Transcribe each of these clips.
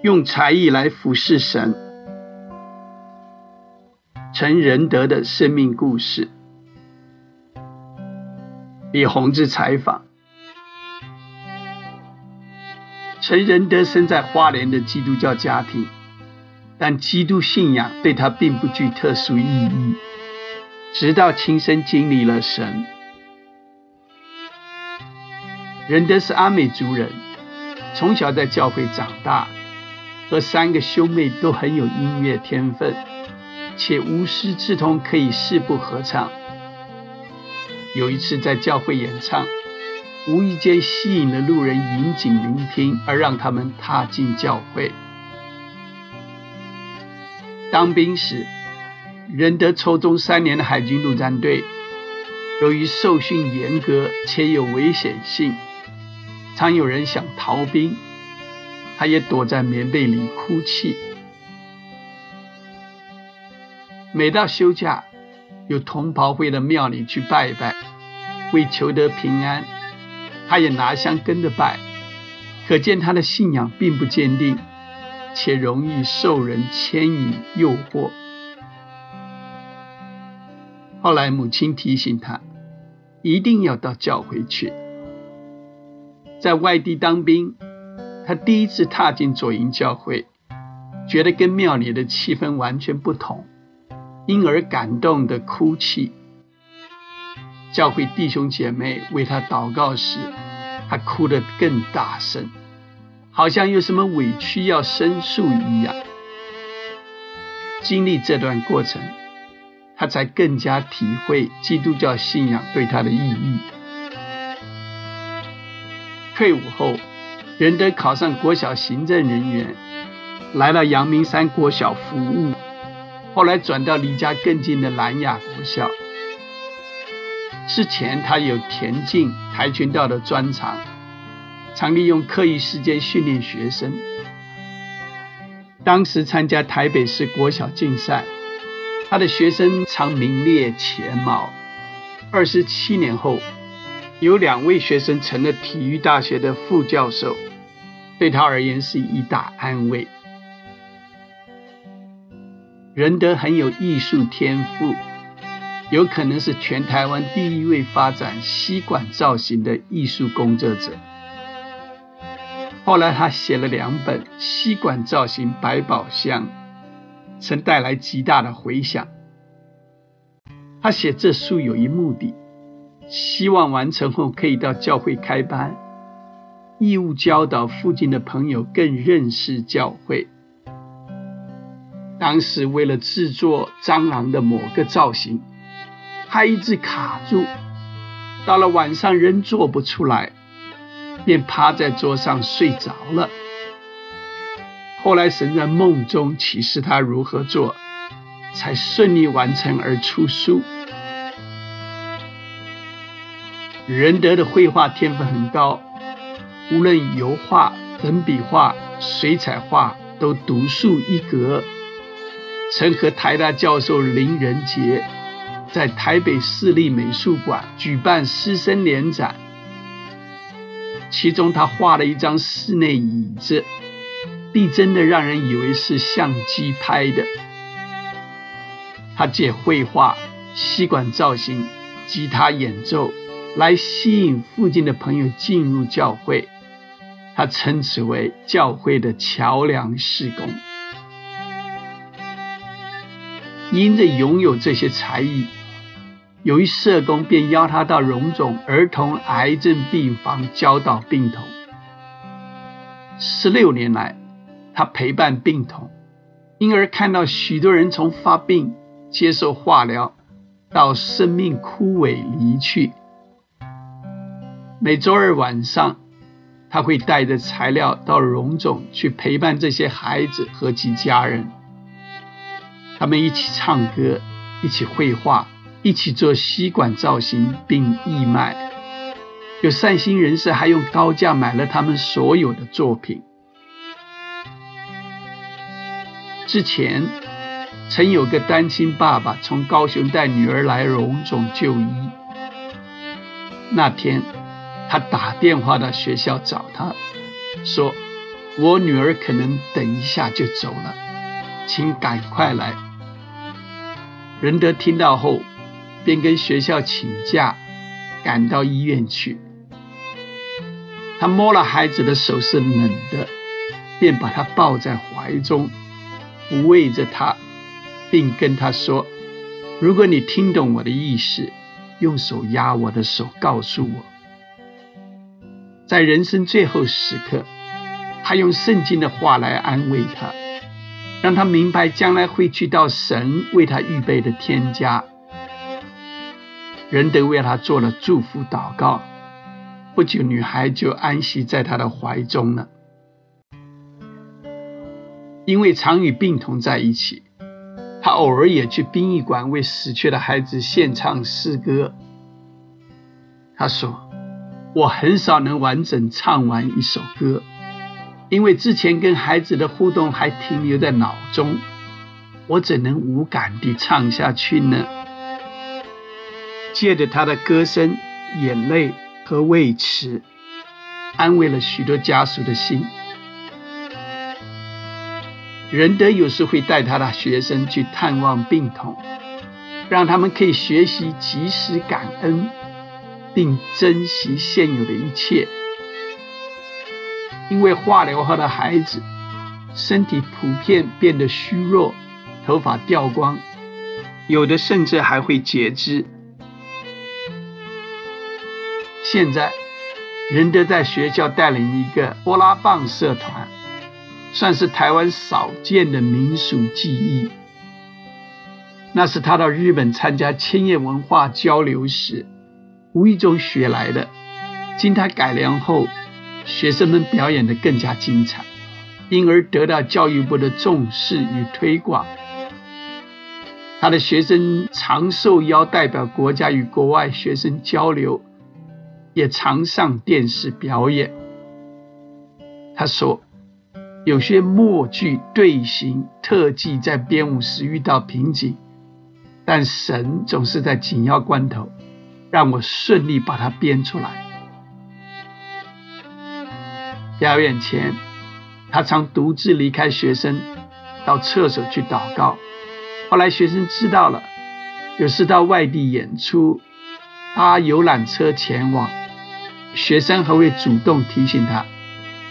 用才艺来服侍神。陈仁德的生命故事。李洪志采访：陈仁德生在花莲的基督教家庭，但基督信仰对他并不具特殊意义。直到亲身经历了神。仁德是阿美族人，从小在教会长大，和三个兄妹都很有音乐天分，且无师自通，可以四部合唱。有一次在教会演唱，无意间吸引了路人引颈聆听，而让他们踏进教会。当兵时。仁德抽中三年的海军陆战队，由于受训严格且有危险性，常有人想逃兵，他也躲在棉被里哭泣。每到休假，有同袍会的庙里去拜拜，为求得平安，他也拿香跟着拜，可见他的信仰并不坚定，且容易受人牵引诱惑。后来，母亲提醒他，一定要到教会去。在外地当兵，他第一次踏进左营教会，觉得跟庙里的气氛完全不同，因而感动的哭泣。教会弟兄姐妹为他祷告时，他哭得更大声，好像有什么委屈要申诉一样。经历这段过程。他才更加体会基督教信仰对他的意义。退伍后，仁德考上国小行政人员，来到阳明山国小服务，后来转到离家更近的南亚国校。之前他有田径、跆拳道的专长，常利用课余时间训练学生。当时参加台北市国小竞赛。他的学生常名列前茅。二十七年后，有两位学生成了体育大学的副教授，对他而言是一大安慰。仁德很有艺术天赋，有可能是全台湾第一位发展吸管造型的艺术工作者。后来，他写了两本吸管造型百宝箱。曾带来极大的回响。他写这书有一目的，希望完成后可以到教会开班，义务教导附近的朋友更认识教会。当时为了制作蟑螂的某个造型，他一直卡住，到了晚上仍做不出来，便趴在桌上睡着了。后来神在梦中启示他如何做，才顺利完成而出书。仁德的绘画天分很高，无论油画、粉笔画、水彩画都独树一格。曾和台大教授林仁杰在台北市立美术馆举办师生联展，其中他画了一张室内椅子。逼真的让人以为是相机拍的。他借绘画、吸管造型、吉他演奏来吸引附近的朋友进入教会，他称此为教会的桥梁施工。因着拥有这些才艺，有一社工便邀他到荣总儿童癌症病房教导病童。十六年来。他陪伴病童，因而看到许多人从发病、接受化疗到生命枯萎离去。每周二晚上，他会带着材料到荣总去陪伴这些孩子和其家人。他们一起唱歌，一起绘画，一起做吸管造型并义卖。有善心人士还用高价买了他们所有的作品。之前曾有个单亲爸爸从高雄带女儿来荣总就医。那天，他打电话到学校找他，说：“我女儿可能等一下就走了，请赶快来。”仁德听到后，便跟学校请假，赶到医院去。他摸了孩子的手是冷的，便把他抱在怀中，抚慰着他，并跟他说：“如果你听懂我的意思，用手压我的手，告诉我。”在人生最后时刻，他用圣经的话来安慰他，让他明白将来会去到神为他预备的天家。仁德为他做了祝福祷告。不久，女孩就安息在他的怀中了。因为常与病童在一起，他偶尔也去殡仪馆为死去的孩子献唱诗歌。他说：“我很少能完整唱完一首歌，因为之前跟孩子的互动还停留在脑中，我怎能无感地唱下去呢？”借着他的歌声，眼泪。和慰持，安慰了许多家属的心。仁德有时会带他的学生去探望病童，让他们可以学习及时感恩，并珍惜现有的一切。因为化疗后的孩子身体普遍变得虚弱，头发掉光，有的甚至还会截肢。现在，仁德在学校带领一个波拉棒社团，算是台湾少见的民俗技艺。那是他到日本参加千叶文化交流时无意中学来的。经他改良后，学生们表演得更加精彩，因而得到教育部的重视与推广。他的学生常受邀代表国家与国外学生交流。也常上电视表演。他说，有些默剧队形特技在编舞时遇到瓶颈，但神总是在紧要关头让我顺利把它编出来。表演前，他常独自离开学生，到厕所去祷告。后来学生知道了，有时到外地演出，搭游览车前往。学生还会主动提醒他：“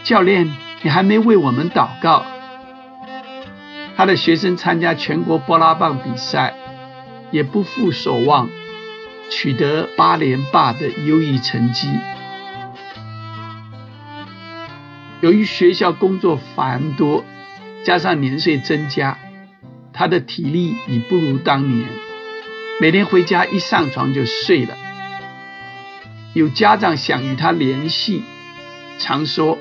教练，你还没为我们祷告。”他的学生参加全国波拉棒比赛，也不负所望，取得八连霸的优异成绩。由于学校工作繁多，加上年岁增加，他的体力已不如当年，每天回家一上床就睡了。有家长想与他联系，常说：“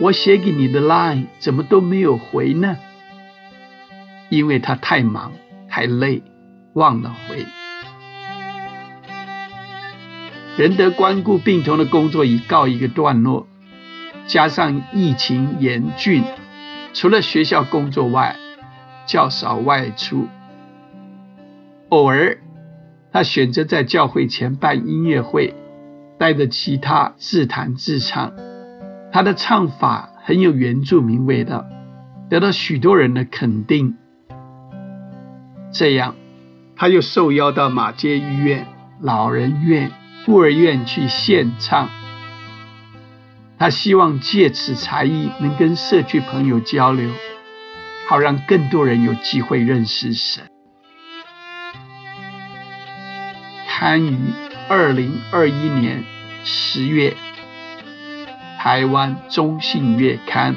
我写给你的 line 怎么都没有回呢？”因为他太忙太累，忘了回。仁德关顾病童的工作已告一个段落，加上疫情严峻，除了学校工作外，较少外出。偶尔，他选择在教会前办音乐会。带着吉他自弹自唱，他的唱法很有原住民味道，得到许多人的肯定。这样，他又受邀到马街医院、老人院、孤儿院去献唱。他希望借此才艺能跟社区朋友交流，好让更多人有机会认识神。刊于。二零二一年十月，台湾中信月刊。